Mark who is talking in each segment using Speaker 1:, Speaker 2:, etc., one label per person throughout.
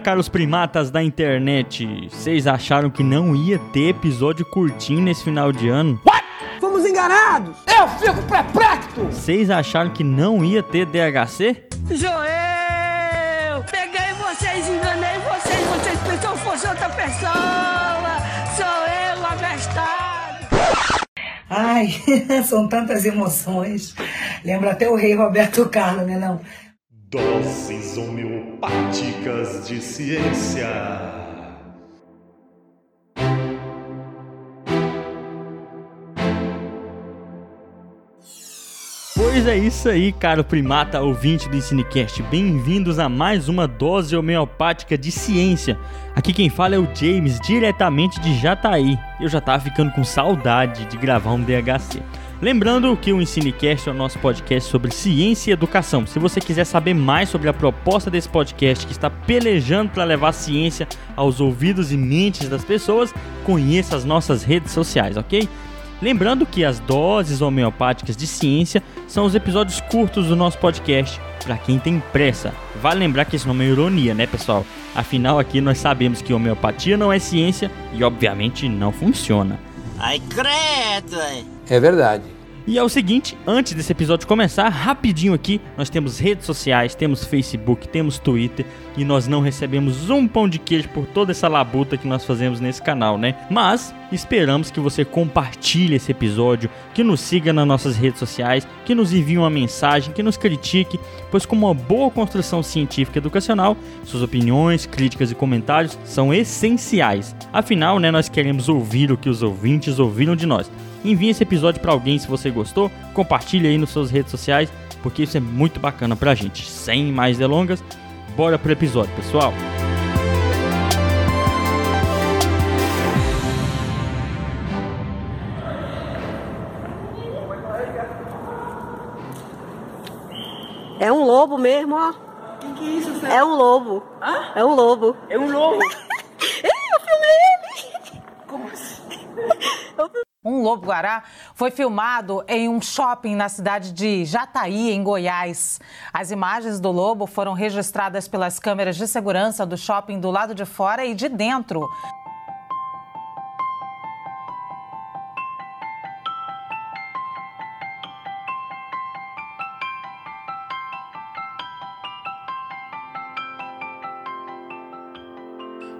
Speaker 1: Caros primatas da internet. Vocês acharam que não ia ter episódio curtinho nesse final de ano?
Speaker 2: What? Fomos enganados! Eu fico perplexo!
Speaker 1: Vocês acharam que não ia ter DHC?
Speaker 3: Joel! Peguei vocês, enganei vocês, vocês pensam que fosse outra pessoa! Sou eu, abestado!
Speaker 4: Ai, são tantas emoções. Lembra até o rei Roberto Carlos, né não?
Speaker 5: Doses homeopáticas de ciência.
Speaker 1: Pois é isso aí, caro primata ouvinte do Ensinecast. Bem-vindos a mais uma dose homeopática de ciência. Aqui quem fala é o James, diretamente de Jataí. Eu já tava ficando com saudade de gravar um DHC. Lembrando que o Ensinecast é o nosso podcast sobre ciência e educação. Se você quiser saber mais sobre a proposta desse podcast que está pelejando para levar ciência aos ouvidos e mentes das pessoas, conheça as nossas redes sociais, ok? Lembrando que as doses homeopáticas de ciência são os episódios curtos do nosso podcast, para quem tem pressa. Vale lembrar que esse nome é ironia, né, pessoal? Afinal, aqui nós sabemos que homeopatia não é ciência e, obviamente, não funciona.
Speaker 6: Ai, credo!
Speaker 2: É verdade.
Speaker 1: E é o seguinte, antes desse episódio começar, rapidinho aqui, nós temos redes sociais, temos Facebook, temos Twitter e nós não recebemos um pão de queijo por toda essa labuta que nós fazemos nesse canal, né? Mas esperamos que você compartilhe esse episódio, que nos siga nas nossas redes sociais, que nos envie uma mensagem, que nos critique, pois como uma boa construção científica e educacional, suas opiniões, críticas e comentários são essenciais. Afinal, né, nós queremos ouvir o que os ouvintes ouviram de nós. Envie esse episódio para alguém se você gostou, compartilhe aí nas suas redes sociais, porque isso é muito bacana pra gente. Sem mais delongas, bora pro episódio, pessoal.
Speaker 7: É um lobo mesmo, ó.
Speaker 8: O que, que, é isso, Sam?
Speaker 7: É um lobo.
Speaker 8: Hã?
Speaker 7: É um lobo.
Speaker 8: É um lobo?
Speaker 7: eu filmei ele.
Speaker 8: Como assim?
Speaker 9: Um lobo-guará foi filmado em um shopping na cidade de Jataí, em Goiás. As imagens do lobo foram registradas pelas câmeras de segurança do shopping do lado de fora e de dentro.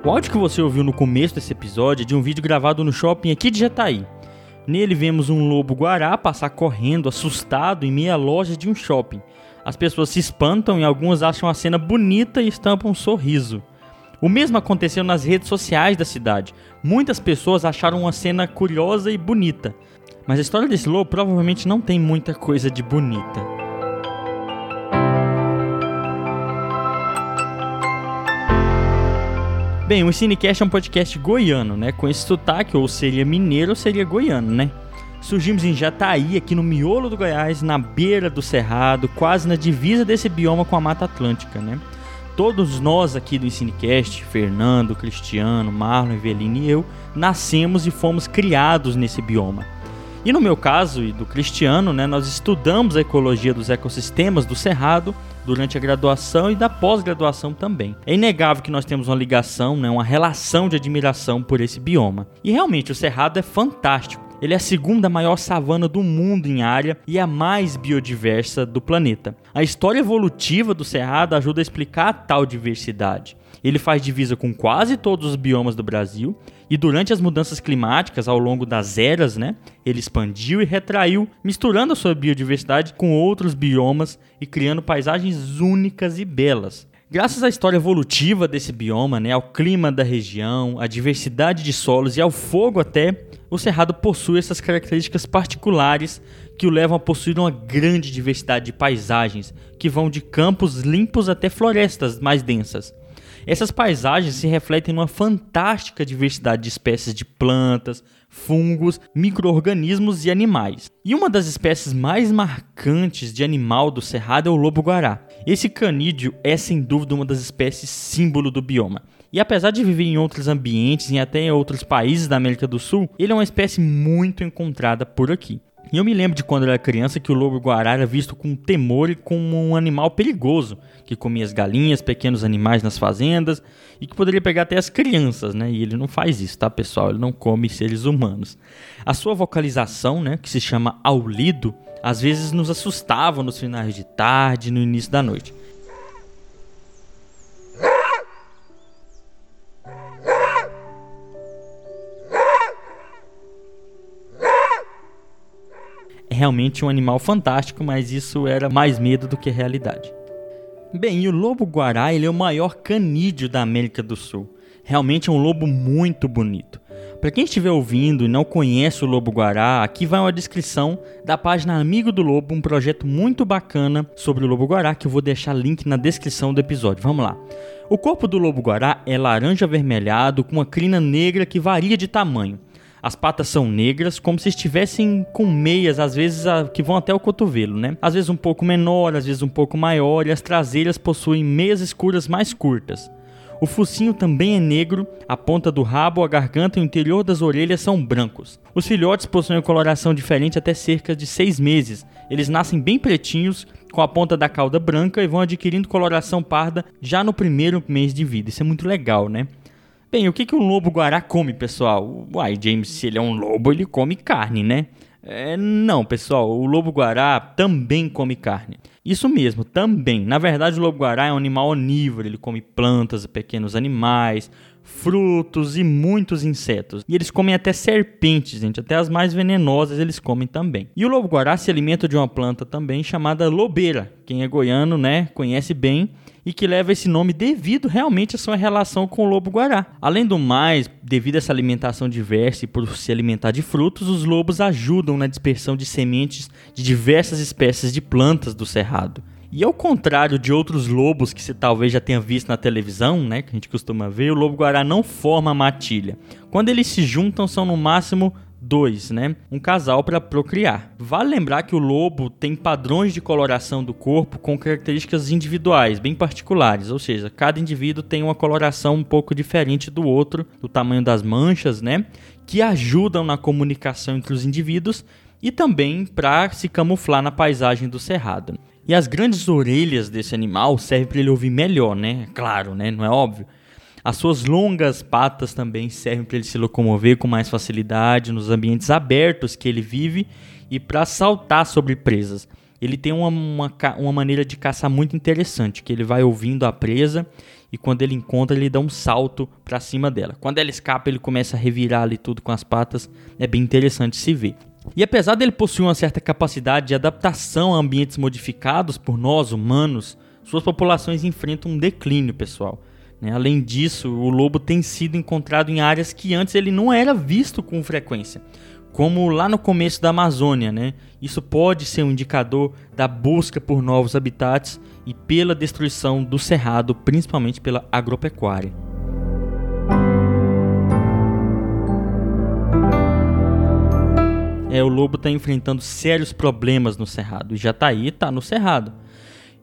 Speaker 1: O áudio que você ouviu no começo desse episódio é de um vídeo gravado no shopping aqui de Jataí. Nele vemos um lobo-guará passar correndo, assustado, em meia loja de um shopping. As pessoas se espantam e algumas acham a cena bonita e estampam um sorriso. O mesmo aconteceu nas redes sociais da cidade. Muitas pessoas acharam uma cena curiosa e bonita. Mas a história desse lobo provavelmente não tem muita coisa de bonita. Bem, o Cinecast é um podcast goiano, né? Com esse sotaque, ou seria mineiro ou seria goiano, né? Surgimos em Jataí, aqui no miolo do Goiás, na beira do Cerrado, quase na divisa desse bioma com a Mata Atlântica, né? Todos nós aqui do Ensinecast, Fernando, Cristiano, Marlon, Evelino e eu, nascemos e fomos criados nesse bioma. E no meu caso e do Cristiano, né, nós estudamos a ecologia dos ecossistemas do Cerrado durante a graduação e da pós-graduação também. É inegável que nós temos uma ligação, né, uma relação de admiração por esse bioma. E realmente o Cerrado é fantástico. Ele é a segunda maior savana do mundo em área e a mais biodiversa do planeta. A história evolutiva do Cerrado ajuda a explicar a tal diversidade. Ele faz divisa com quase todos os biomas do Brasil e durante as mudanças climáticas ao longo das eras, né, ele expandiu e retraiu, misturando a sua biodiversidade com outros biomas e criando paisagens únicas e belas. Graças à história evolutiva desse bioma, né, ao clima da região, à diversidade de solos e ao fogo até, o Cerrado possui essas características particulares que o levam a possuir uma grande diversidade de paisagens, que vão de campos limpos até florestas mais densas. Essas paisagens se refletem numa fantástica diversidade de espécies de plantas, fungos, micro-organismos e animais. E uma das espécies mais marcantes de animal do Cerrado é o lobo-guará. Esse canídeo é sem dúvida uma das espécies símbolo do bioma. E apesar de viver em outros ambientes e até em outros países da América do Sul, ele é uma espécie muito encontrada por aqui. E eu me lembro de quando eu era criança que o lobo-guará era visto com temor e como um animal perigoso, que comia as galinhas, pequenos animais nas fazendas e que poderia pegar até as crianças, né? E ele não faz isso, tá, pessoal? Ele não come seres humanos. A sua vocalização, né, que se chama aulido, às vezes nos assustava nos finais de tarde, no início da noite. Realmente um animal fantástico, mas isso era mais medo do que realidade. Bem, e o lobo-guará ele é o maior canídeo da América do Sul. Realmente é um lobo muito bonito. Para quem estiver ouvindo e não conhece o lobo-guará, aqui vai uma descrição da página Amigo do Lobo, um projeto muito bacana sobre o lobo-guará que eu vou deixar link na descrição do episódio. Vamos lá. O corpo do lobo-guará é laranja avermelhado com uma crina negra que varia de tamanho. As patas são negras, como se estivessem com meias, às vezes que vão até o cotovelo, né? Às vezes um pouco menor, às vezes um pouco maior, e as traseiras possuem meias escuras mais curtas. O focinho também é negro, a ponta do rabo, a garganta e o interior das orelhas são brancos. Os filhotes possuem coloração diferente até cerca de seis meses. Eles nascem bem pretinhos, com a ponta da cauda branca e vão adquirindo coloração parda já no primeiro mês de vida. Isso é muito legal, né? Bem, o que, que um lobo-guará come, pessoal? Uai, James, se ele é um lobo, ele come carne, né? É, não, pessoal, o lobo-guará também come carne. Isso mesmo, também. Na verdade, o lobo-guará é um animal onívoro, ele come plantas, pequenos animais, frutos e muitos insetos. E eles comem até serpentes, gente, até as mais venenosas eles comem também. E o lobo-guará se alimenta de uma planta também chamada lobeira. Quem é goiano, né, conhece bem e que leva esse nome devido realmente à sua relação com o lobo-guará. Além do mais, devido a essa alimentação diversa e por se alimentar de frutos, os lobos ajudam na dispersão de sementes de diversas espécies de plantas do cerrado. E ao contrário de outros lobos que você talvez já tenha visto na televisão, né, que a gente costuma ver, o lobo-guará não forma matilha. Quando eles se juntam, são no máximo dois, né? Um casal para procriar. Vale lembrar que o lobo tem padrões de coloração do corpo com características individuais, bem particulares, ou seja, cada indivíduo tem uma coloração um pouco diferente do outro, do tamanho das manchas, né? Que ajudam na comunicação entre os indivíduos e também para se camuflar na paisagem do cerrado. E as grandes orelhas desse animal servem para ele ouvir melhor, né? Claro, né? Não é óbvio. As suas longas patas também servem para ele se locomover com mais facilidade nos ambientes abertos que ele vive e para saltar sobre presas. Ele tem uma, uma, uma, maneira de caçar muito interessante, que ele vai ouvindo a presa e quando ele encontra ele dá um salto para cima dela. Quando ela escapa ele começa a revirar ali tudo com as patas, é bem interessante se ver. E apesar dele possuir uma certa capacidade de adaptação a ambientes modificados por nós humanos, suas populações enfrentam um declínio, pessoal. Né? Além disso, o lobo tem sido encontrado em áreas que antes ele não era visto com frequência, como lá no começo da Amazônia. Né? Isso pode ser um indicador da busca por novos habitats e pela destruição do cerrado, principalmente pela agropecuária. É, o lobo está enfrentando sérios problemas no cerrado. E Jataí está no cerrado.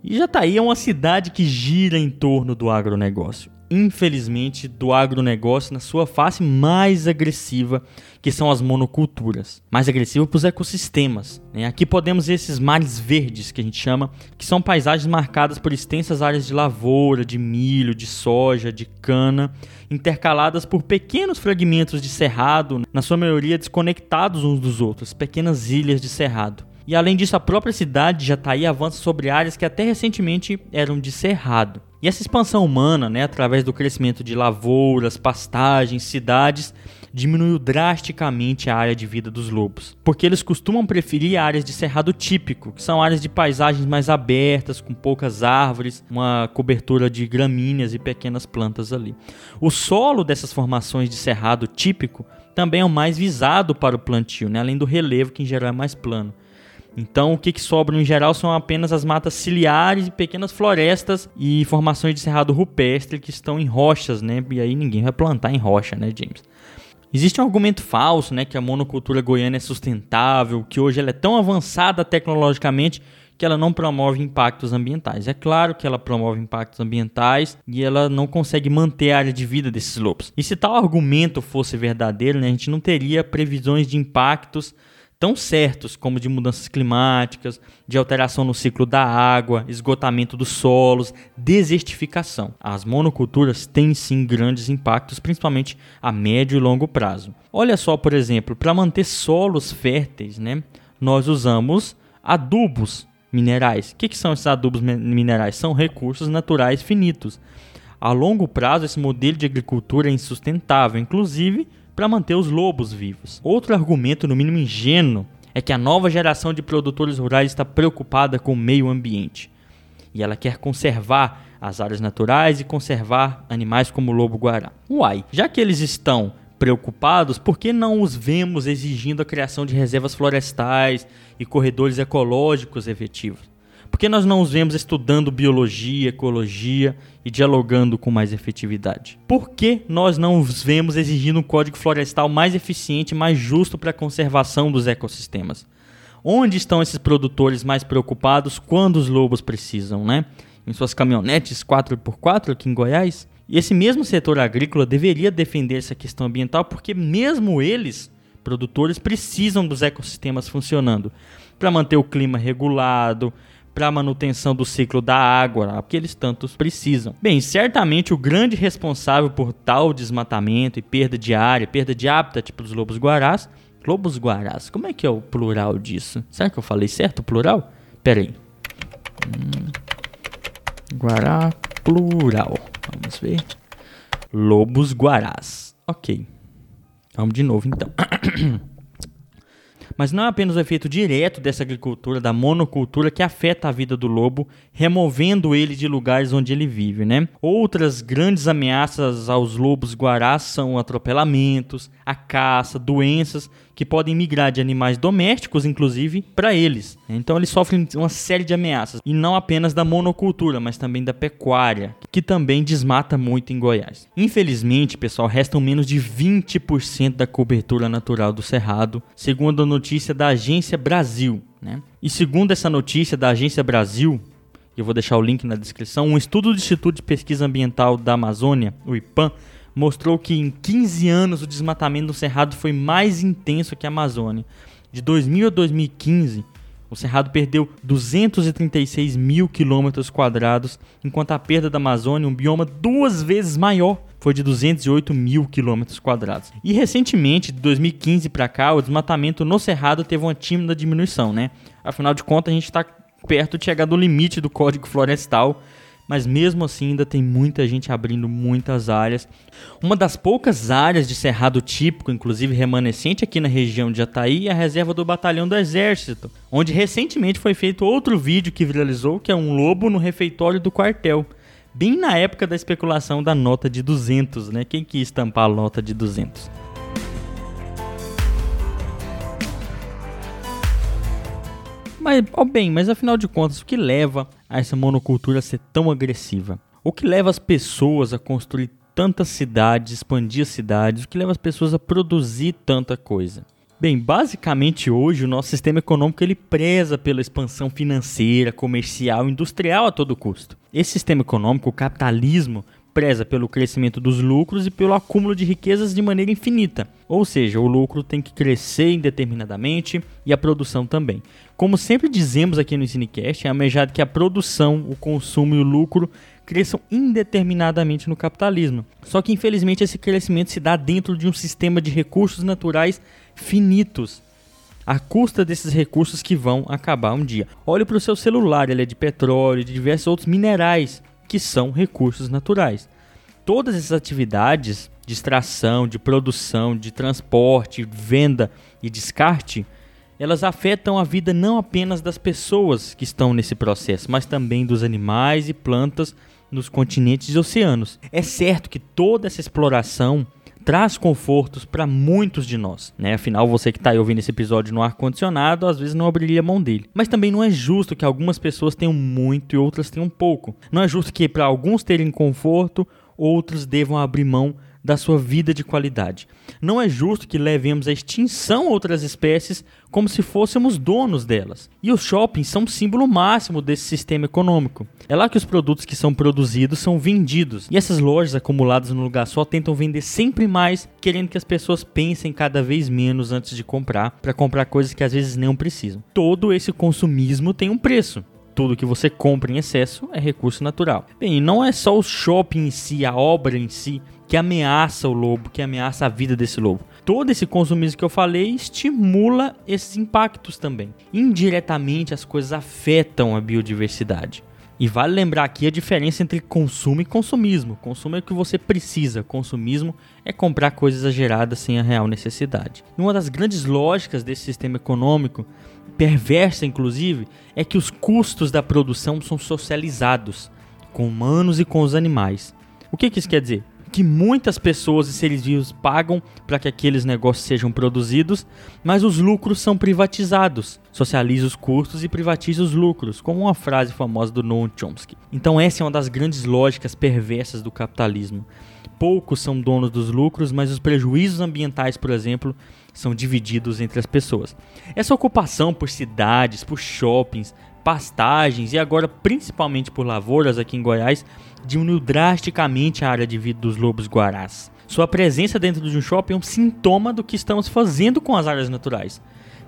Speaker 1: E Jataí é uma cidade que gira em torno do agronegócio. Infelizmente, do agronegócio na sua face mais agressiva, que são as monoculturas. Mais agressiva para os ecossistemas. Né? Aqui podemos ver esses mares verdes, que a gente chama, que são paisagens marcadas por extensas áreas de lavoura, de milho, de soja, de cana, intercaladas por pequenos fragmentos de cerrado, na sua maioria desconectados uns dos outros, pequenas ilhas de cerrado. E além disso, a própria cidade de Jataí avança sobre áreas que até recentemente eram de cerrado. E essa expansão humana, né, através do crescimento de lavouras, pastagens, cidades, diminuiu drasticamente a área de vida dos lobos, porque eles costumam preferir áreas de cerrado típico, que são áreas de paisagens mais abertas, com poucas árvores, uma cobertura de gramíneas e pequenas plantas ali. O solo dessas formações de cerrado típico também é o mais visado para o plantio, né, além do relevo, que em geral é mais plano. Então, o que, que sobra em geral são apenas as matas ciliares e pequenas florestas e formações de cerrado rupestre que estão em rochas, né? E aí ninguém vai plantar em rocha, né, James? Existe um argumento falso, né, que a monocultura goiana é sustentável, que hoje ela é tão avançada tecnologicamente que ela não promove impactos ambientais. É claro que ela promove impactos ambientais e ela não consegue manter a área de vida desses lobos. E se tal argumento fosse verdadeiro, né, a gente não teria previsões de impactos tão certos como de mudanças climáticas, de alteração no ciclo da água, esgotamento dos solos, desertificação. As monoculturas têm sim grandes impactos, principalmente a médio e longo prazo. Olha só, por exemplo, para manter solos férteis, né, nós usamos adubos minerais. O que, que são esses adubos minerais? São recursos naturais finitos. A longo prazo, esse modelo de agricultura é insustentável, inclusive para manter os lobos vivos. Outro argumento, no mínimo ingênuo, é que a nova geração de produtores rurais está preocupada com o meio ambiente e ela quer conservar as áreas naturais e conservar animais como o lobo-guará. Uai, já que eles estão preocupados, por que não os vemos exigindo a criação de reservas florestais e corredores ecológicos efetivos? Por que nós não os vemos estudando biologia, ecologia e dialogando com mais efetividade? Por que nós não os vemos exigindo um código florestal mais eficiente mais justo para a conservação dos ecossistemas? Onde estão esses produtores mais preocupados quando os lobos precisam, né? Em suas caminhonetes 4x4 aqui em Goiás? E esse mesmo setor agrícola deveria defender essa questão ambiental porque mesmo eles, produtores, precisam dos ecossistemas funcionando para manter o clima regulado, para a manutenção do ciclo da água, porque eles tantos precisam. Bem, certamente o grande responsável por tal desmatamento e perda de área, perda de hábitat para os lobos guarás, lobos guarás, como é que é o plural disso? Será que eu falei certo o plural? Pera aí. Hum, guará plural. Vamos ver. Lobos guarás. Ok. Vamos de novo então. Mas não é apenas o efeito direto dessa agricultura, da monocultura, que afeta a vida do lobo, removendo ele de lugares onde ele vive, né? Outras grandes ameaças aos lobos guarás são atropelamentos, a caça, doenças que podem migrar de animais domésticos, inclusive, para eles. Então eles sofrem uma série de ameaças, e não apenas da monocultura, mas também da pecuária, que também desmata muito em Goiás. Infelizmente, pessoal, restam menos de 20% da cobertura natural do cerrado, segundo a notícia da Agência Brasil. Né? E segundo essa notícia da Agência Brasil, eu vou deixar o link na descrição, um estudo do Instituto de Pesquisa Ambiental da Amazônia, o IPAM, mostrou que em 15 anos o desmatamento do Cerrado foi mais intenso que a Amazônia. De 2000 a 2015, o Cerrado perdeu 236 mil quilômetros quadrados, enquanto a perda da Amazônia, um bioma duas vezes maior, foi de 208 mil quilômetros quadrados. E recentemente, de 2015 para cá, o desmatamento no Cerrado teve uma tímida diminuição, né? Afinal de contas, a gente está perto de chegar do limite do Código Florestal mas mesmo assim ainda tem muita gente abrindo muitas áreas. Uma das poucas áreas de cerrado típico, inclusive remanescente aqui na região de Jataí, é a reserva do Batalhão do Exército, onde recentemente foi feito outro vídeo que viralizou, que é um lobo no refeitório do quartel. Bem na época da especulação da nota de 200, né? Quem quis estampar a nota de 200? Mas, ó bem, mas afinal de contas, o que leva a essa monocultura ser tão agressiva? O que leva as pessoas a construir tantas cidades, expandir cidades? O que leva as pessoas a produzir tanta coisa? Bem, basicamente hoje o nosso sistema econômico ele preza pela expansão financeira, comercial, industrial a todo custo. Esse sistema econômico, o capitalismo, preza pelo crescimento dos lucros e pelo acúmulo de riquezas de maneira infinita. Ou seja, o lucro tem que crescer indeterminadamente e a produção também. Como sempre dizemos aqui no Cinecast, é almejado que a produção, o consumo e o lucro cresçam indeterminadamente no capitalismo. Só que infelizmente esse crescimento se dá dentro de um sistema de recursos naturais finitos. A custa desses recursos que vão acabar um dia. Olhe para o seu celular, ele é de petróleo, de diversos outros minerais que são recursos naturais. Todas essas atividades de extração, de produção, de transporte, venda e descarte, elas afetam a vida não apenas das pessoas que estão nesse processo, mas também dos animais e plantas nos continentes e oceanos. É certo que toda essa exploração traz confortos para muitos de nós, né? Afinal, você que está aí ouvindo esse episódio no ar condicionado, às vezes não abriria mão dele. Mas também não é justo que algumas pessoas tenham muito e outras tenham pouco. Não é justo que para alguns terem conforto, outros devam abrir mão da sua vida de qualidade. Não é justo que levemos à extinção outras espécies como se fôssemos donos delas. E os shoppings são o símbolo máximo desse sistema econômico. É lá que os produtos que são produzidos são vendidos. E essas lojas acumuladas num lugar só tentam vender sempre mais, querendo que as pessoas pensem cada vez menos antes de comprar, para comprar coisas que às vezes não precisam. Todo esse consumismo tem um preço tudo que você compra em excesso é recurso natural. Bem, não é só o shopping em si, a obra em si, que ameaça o lobo, que ameaça a vida desse lobo. Todo esse consumismo que eu falei estimula esses impactos também. Indiretamente, as coisas afetam a biodiversidade. E vale lembrar aqui a diferença entre consumo e consumismo. Consumo é o que você precisa, consumismo é comprar coisas exageradas sem a real necessidade. E uma das grandes lógicas desse sistema econômico perversa, inclusive, é que os custos da produção são socializados com humanos e com os animais. O que, que isso quer dizer? Que muitas pessoas e seres vivos pagam para que aqueles negócios sejam produzidos, mas os lucros são privatizados. Socializa os custos e privatiza os lucros, como uma frase famosa do Noam Chomsky. Então, essa é uma das grandes lógicas perversas do capitalismo. Poucos são donos dos lucros, mas os prejuízos ambientais, por exemplo, são divididos entre as pessoas. Essa ocupação por cidades, por shoppings, pastagens e agora principalmente por lavouras aqui em Goiás diminuiu drasticamente a área de vida dos lobos guarás. Sua presença dentro de um shopping é um sintoma do que estamos fazendo com as áreas naturais.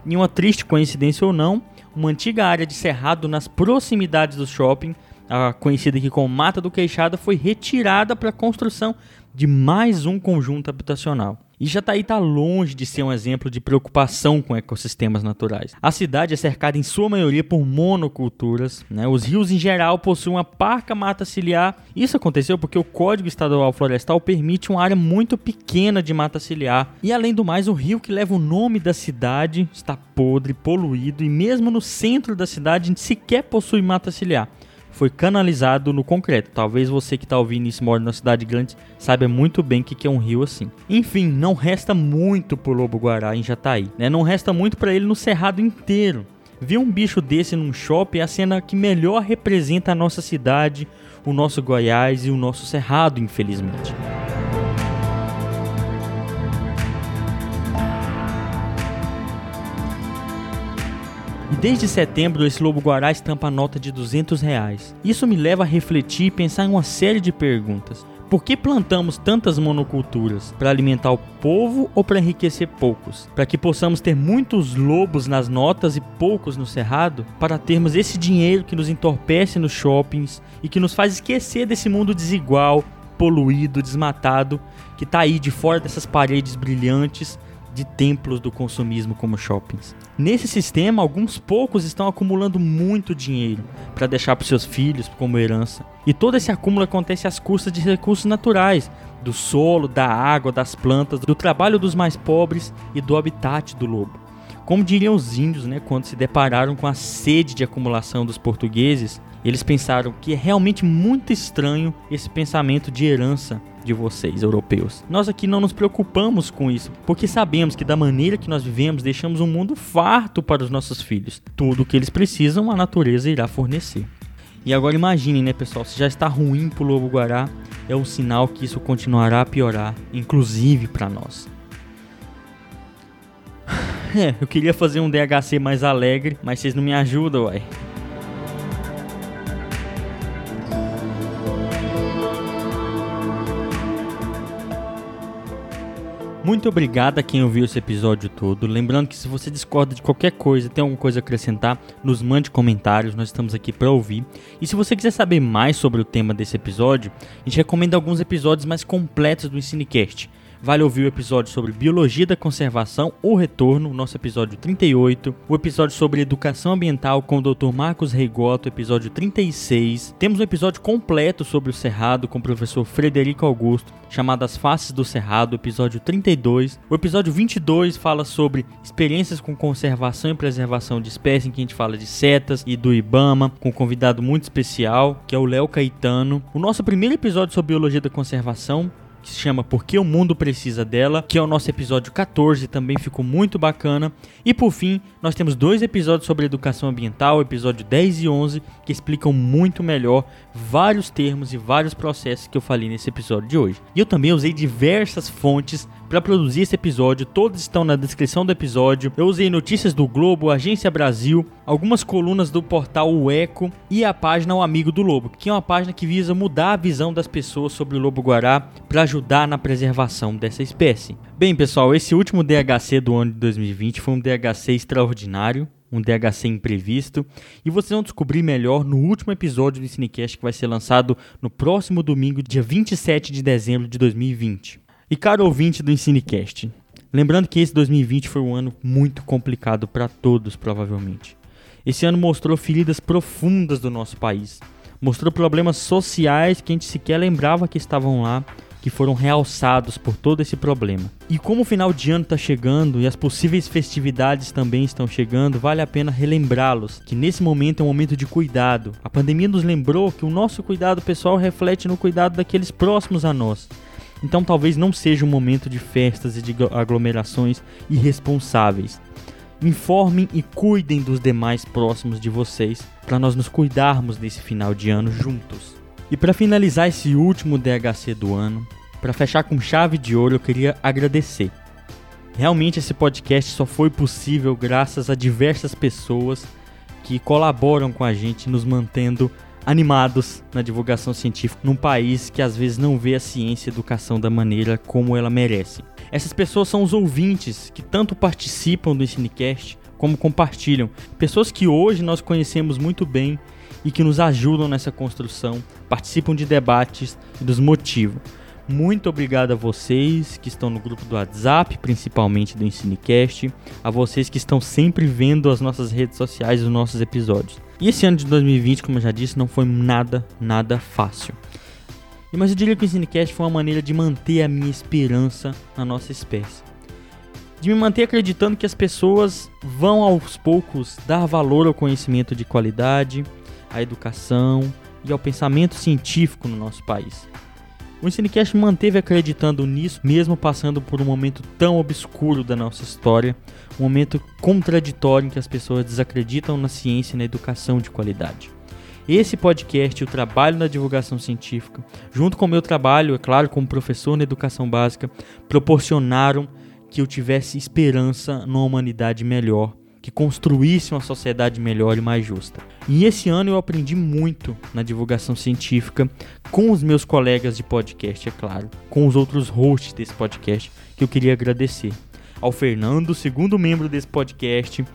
Speaker 1: Em uma triste coincidência ou não, uma antiga área de cerrado nas proximidades do shopping, a conhecida aqui como Mata do Queixada, foi retirada para a construção de mais um conjunto habitacional. E Jataí está longe de ser um exemplo de preocupação com ecossistemas naturais. A cidade é cercada em sua maioria por monoculturas, né? os rios em geral possuem uma parca mata ciliar. Isso aconteceu porque o Código Estadual Florestal permite uma área muito pequena de mata ciliar. E além do mais, o rio que leva o nome da cidade está podre, poluído e mesmo no centro da cidade sequer possui mata ciliar foi canalizado no concreto. Talvez você que está ouvindo isso mora na cidade grande saiba muito bem o que, que é um rio assim. Enfim, não resta muito pro Lobo Guará em Jataí, né? Não resta muito para ele no cerrado inteiro. Ver um bicho desse num shopping é a cena que melhor representa a nossa cidade, o nosso Goiás e o nosso cerrado, infelizmente. E desde setembro esse lobo-guará estampa a nota de 200 reais. Isso me leva a refletir e pensar em uma série de perguntas. Por que plantamos tantas monoculturas? Para alimentar o povo ou para enriquecer poucos? Para que possamos ter muitos lobos nas notas e poucos no cerrado? Para termos esse dinheiro que nos entorpece nos shoppings e que nos faz esquecer desse mundo desigual, poluído, desmatado, que está aí de fora dessas paredes brilhantes de templos do consumismo como shoppings. Nesse sistema, alguns poucos estão acumulando muito dinheiro para deixar para seus filhos como herança. E todo esse acúmulo acontece às custas de recursos naturais, do solo, da água, das plantas, do trabalho dos mais pobres e do habitat do lobo. Como diriam os índios, né, quando se depararam com a sede de acumulação dos portugueses, eles pensaram que é realmente muito estranho esse pensamento de herança de vocês, europeus. Nós aqui não nos preocupamos com isso, porque sabemos que da maneira que nós vivemos, deixamos um mundo farto para os nossos filhos. Tudo o que eles precisam, a natureza irá fornecer. E agora imaginem, né, pessoal, se já está ruim para o lobo guará, é um sinal que isso continuará a piorar, inclusive para nós. É, eu queria fazer um DHC mais alegre, mas vocês não me ajudam, uai. Muito obrigado a quem ouviu esse episódio todo. Lembrando que se você discorda de qualquer coisa, tem alguma coisa a acrescentar, nos mande comentários, nós estamos aqui para ouvir. E se você quiser saber mais sobre o tema desse episódio, a gente recomenda alguns episódios mais completos do Ensinecast. Vale ouvir o episódio sobre Biologia da Conservação, O Retorno, nosso episódio 38. O episódio sobre Educação Ambiental com o Dr. Marcos Reigoto, episódio 36. Temos um episódio completo sobre o Cerrado com o professor Frederico Augusto, chamado As Faces do Cerrado, episódio 32. O episódio 22 fala sobre experiências com conservação e preservação de espécies, em que a gente fala de setas e do Ibama, com um convidado muito especial, que é o Léo Caetano. O nosso primeiro episódio sobre Biologia da Conservação que se chama Por que o Mundo Precisa Dela, que é o nosso episódio 14, também ficou muito bacana. E por fim, nós temos dois episódios sobre educação ambiental, episódio 10 e 11, que explicam muito melhor vários termos e vários processos que eu falei nesse episódio de hoje. E eu também usei diversas fontes para produzir esse episódio, todos estão na descrição do episódio. Eu usei notícias do Globo, Agência Brasil, algumas colunas do portal O Eco e a página O Amigo do Lobo, que é uma página que visa mudar a visão das pessoas sobre o lobo-guará para ajudar na preservação dessa espécie. Bem, pessoal, esse último DHC do ano de 2020 foi um DHC extraordinário um DHC imprevisto, e vocês vão descobrir melhor no último episódio do Cinecast que vai ser lançado no próximo domingo, dia 27 de dezembro de 2020. E caro ouvinte do Ensinecast, lembrando que esse 2020 foi um ano muito complicado para todos, provavelmente. Esse ano mostrou feridas profundas do nosso país, mostrou problemas sociais que a gente sequer lembrava que estavam lá, que foram realçados por todo esse problema. E como o final de ano está chegando e as possíveis festividades também estão chegando, vale a pena relembrá-los que nesse momento é um momento de cuidado. A pandemia nos lembrou que o nosso cuidado pessoal reflete no cuidado daqueles próximos a nós. Então talvez não seja um momento de festas e de aglomerações irresponsáveis. Informem e cuidem dos demais próximos de vocês para nós nos cuidarmos nesse final de ano juntos. E para finalizar esse último DHC do ano, para fechar com chave de ouro, eu queria agradecer. Realmente esse podcast só foi possível graças a diversas pessoas que colaboram com a gente, nos mantendo animados na divulgação científica num país que às vezes não vê a ciência e a educação da maneira como ela merece. Essas pessoas são os ouvintes que tanto participam do Ensinecast como compartilham. Pessoas que hoje nós conhecemos muito bem e que nos ajudam nessa construção, participam de debates e nos motivam. Muito obrigado a vocês que estão no grupo do WhatsApp, principalmente do Ensinecast, a vocês que estão sempre vendo as nossas redes sociais e os nossos episódios. E esse ano de 2020, como eu já disse, não foi nada, nada fácil. Mas eu diria que o Cinecast foi uma maneira de manter a minha esperança na nossa espécie. De me manter acreditando que as pessoas vão aos poucos dar valor ao conhecimento de qualidade, à educação e ao pensamento científico no nosso país. O Cinecast manteve acreditando nisso, mesmo passando por um momento tão obscuro da nossa história, um momento contraditório em que as pessoas desacreditam na ciência e na educação de qualidade. Esse podcast, o trabalho na divulgação científica, junto com o meu trabalho, é claro, como professor na educação básica, proporcionaram que eu tivesse esperança numa humanidade melhor que construísse uma sociedade melhor e mais justa. E esse ano eu aprendi muito na divulgação científica com os meus colegas de podcast, é claro, com os outros hosts desse podcast, que eu queria agradecer. Ao Fernando, segundo membro desse podcast,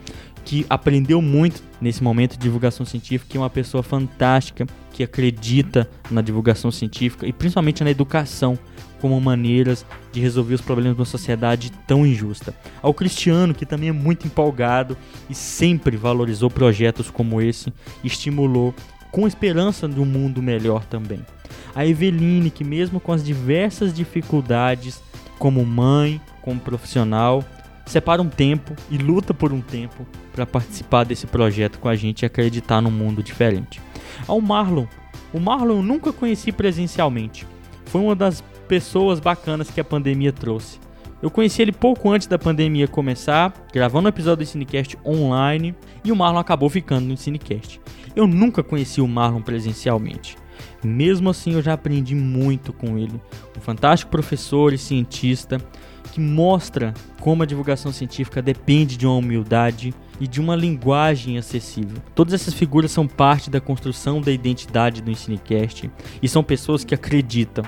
Speaker 1: que aprendeu muito nesse momento de divulgação científica, que é uma pessoa fantástica, que acredita na divulgação científica e principalmente na educação como maneiras de resolver os problemas de uma sociedade tão injusta. Ao Cristiano, que também é muito empolgado e sempre valorizou projetos como esse, estimulou com esperança de um mundo melhor também. A Eveline, que mesmo com as diversas dificuldades, como mãe, como profissional, separa um tempo e luta por um tempo para participar desse projeto com a gente e acreditar num mundo diferente. Ao Marlon, o Marlon eu nunca conheci presencialmente. Foi uma das pessoas bacanas que a pandemia trouxe. Eu conheci ele pouco antes da pandemia começar, gravando um episódio do Cinecast online, e o Marlon acabou ficando no Cinecast. Eu nunca conheci o Marlon presencialmente. Mesmo assim, eu já aprendi muito com ele. Um fantástico professor e cientista que mostra como a divulgação científica depende de uma humildade e de uma linguagem acessível. Todas essas figuras são parte da construção da identidade do Ensinecast e são pessoas que acreditam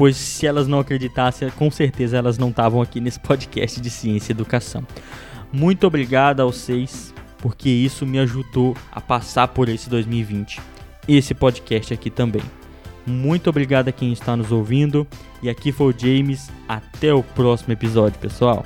Speaker 1: pois se elas não acreditassem, com certeza elas não estavam aqui nesse podcast de ciência e educação. Muito obrigado a vocês, porque isso me ajudou a passar por esse 2020. Esse podcast aqui também. Muito obrigado a quem está nos ouvindo. E aqui foi o James. Até o próximo episódio, pessoal.